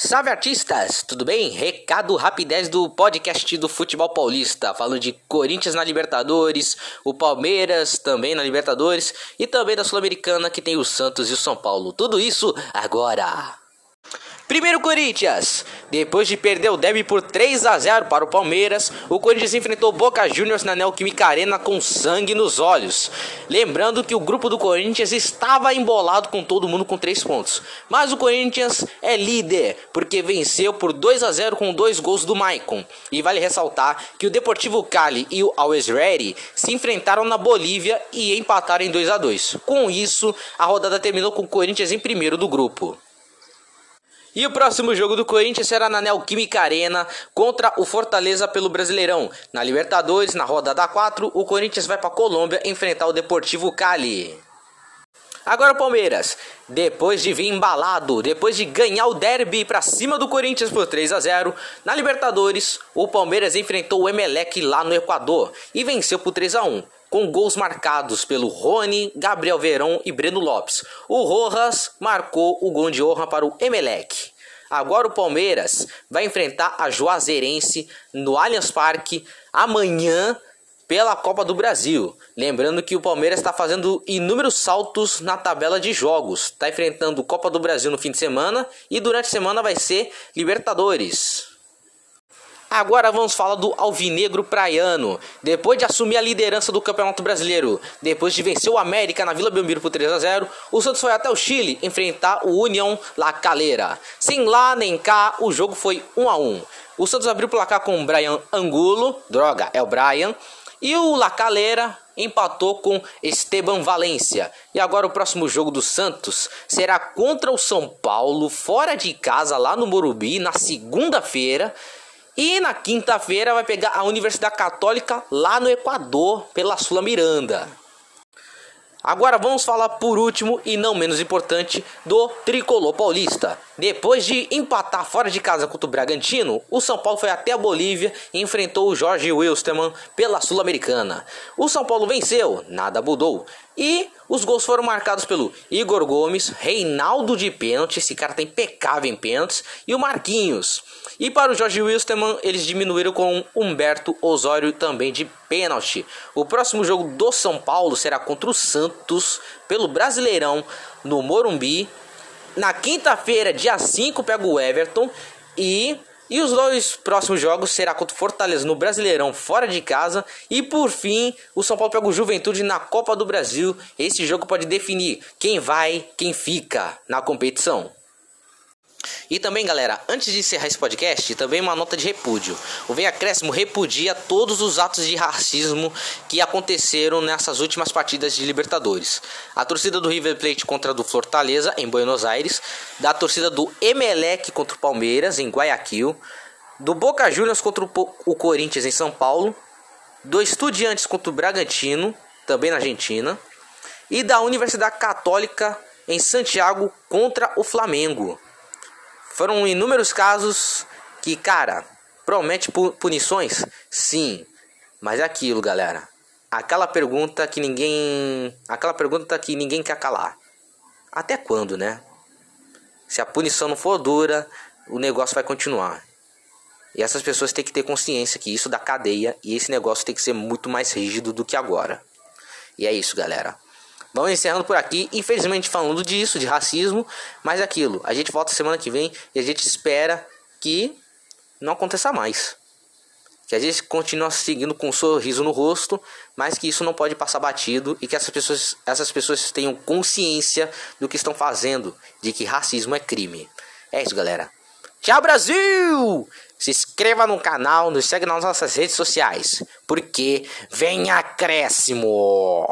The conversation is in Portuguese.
Salve artistas, tudo bem? Recado rapidez do podcast do Futebol Paulista, falando de Corinthians na Libertadores, o Palmeiras também na Libertadores e também da Sul-Americana que tem o Santos e o São Paulo. Tudo isso agora. Primeiro Corinthians. Depois de perder o derby por 3 a 0 para o Palmeiras, o Corinthians enfrentou Boca Juniors na Neoquímica Arena com sangue nos olhos. Lembrando que o grupo do Corinthians estava embolado com todo mundo com 3 pontos. Mas o Corinthians é líder, porque venceu por 2 a 0 com dois gols do Maicon. E vale ressaltar que o Deportivo Cali e o Always Ready se enfrentaram na Bolívia e empataram em 2 a 2. Com isso, a rodada terminou com o Corinthians em primeiro do grupo. E o próximo jogo do Corinthians será na Neoquímica Arena contra o Fortaleza pelo Brasileirão. Na Libertadores, na rodada 4, o Corinthians vai para Colômbia enfrentar o Deportivo Cali. Agora o Palmeiras, depois de vir embalado, depois de ganhar o derby para cima do Corinthians por 3 a 0, na Libertadores, o Palmeiras enfrentou o Emelec lá no Equador e venceu por 3 a 1 com gols marcados pelo Rony, Gabriel Verão e Breno Lopes. O Rojas marcou o gol de honra para o Emelec. Agora o Palmeiras vai enfrentar a Juazeirense no Allianz Parque amanhã pela Copa do Brasil. Lembrando que o Palmeiras está fazendo inúmeros saltos na tabela de jogos. Está enfrentando Copa do Brasil no fim de semana e durante a semana vai ser Libertadores. Agora vamos falar do Alvinegro Praiano. Depois de assumir a liderança do Campeonato Brasileiro, depois de vencer o América na Vila Belmiro por 3 a 0, o Santos foi até o Chile enfrentar o União La Calera. Sem lá nem cá, o jogo foi 1 a 1. O Santos abriu o placar com o Brian Angulo, droga, é o Brian, e o La Calera empatou com Esteban Valência. E agora o próximo jogo do Santos será contra o São Paulo, fora de casa, lá no Morumbi, na segunda-feira. E na quinta-feira vai pegar a Universidade Católica lá no Equador, pela Sula Miranda. Agora vamos falar por último e não menos importante do tricolor paulista. Depois de empatar fora de casa contra o Bragantino, o São Paulo foi até a Bolívia e enfrentou o Jorge Wilstermann pela Sul-Americana. O São Paulo venceu, nada mudou. E os gols foram marcados pelo Igor Gomes, Reinaldo de pênalti, esse cara tá impecável em pênaltis, e o Marquinhos. E para o Jorge Wilstermann, eles diminuíram com Humberto Osório também de pênalti. O próximo jogo do São Paulo será contra o Santos pelo Brasileirão no Morumbi. Na quinta-feira, dia 5, pega o Everton e e os dois próximos jogos será contra o Fortaleza no Brasileirão fora de casa e por fim o São Paulo pega o Juventude na Copa do Brasil. Esse jogo pode definir quem vai, quem fica na competição. E também, galera, antes de encerrar esse podcast, também uma nota de repúdio. O Vem repudia todos os atos de racismo que aconteceram nessas últimas partidas de Libertadores. A torcida do River Plate contra a do Fortaleza, em Buenos Aires, da torcida do Emelec contra o Palmeiras, em Guayaquil, do Boca Juniors contra o Corinthians, em São Paulo, do Estudiantes contra o Bragantino, também na Argentina, e da Universidade Católica em Santiago contra o Flamengo. Foram inúmeros casos que, cara, promete punições? Sim. Mas é aquilo, galera. Aquela pergunta que ninguém. Aquela pergunta que ninguém quer calar. Até quando, né? Se a punição não for dura, o negócio vai continuar. E essas pessoas têm que ter consciência que isso da cadeia e esse negócio tem que ser muito mais rígido do que agora. E é isso, galera. Vamos encerrando por aqui, infelizmente falando disso, de racismo, mas é aquilo, a gente volta semana que vem e a gente espera que não aconteça mais. Que a gente continue seguindo com um sorriso no rosto, mas que isso não pode passar batido e que essas pessoas, essas pessoas tenham consciência do que estão fazendo, de que racismo é crime. É isso, galera. Tchau, Brasil! Se inscreva no canal, nos segue nas nossas redes sociais, porque vem acréscimo!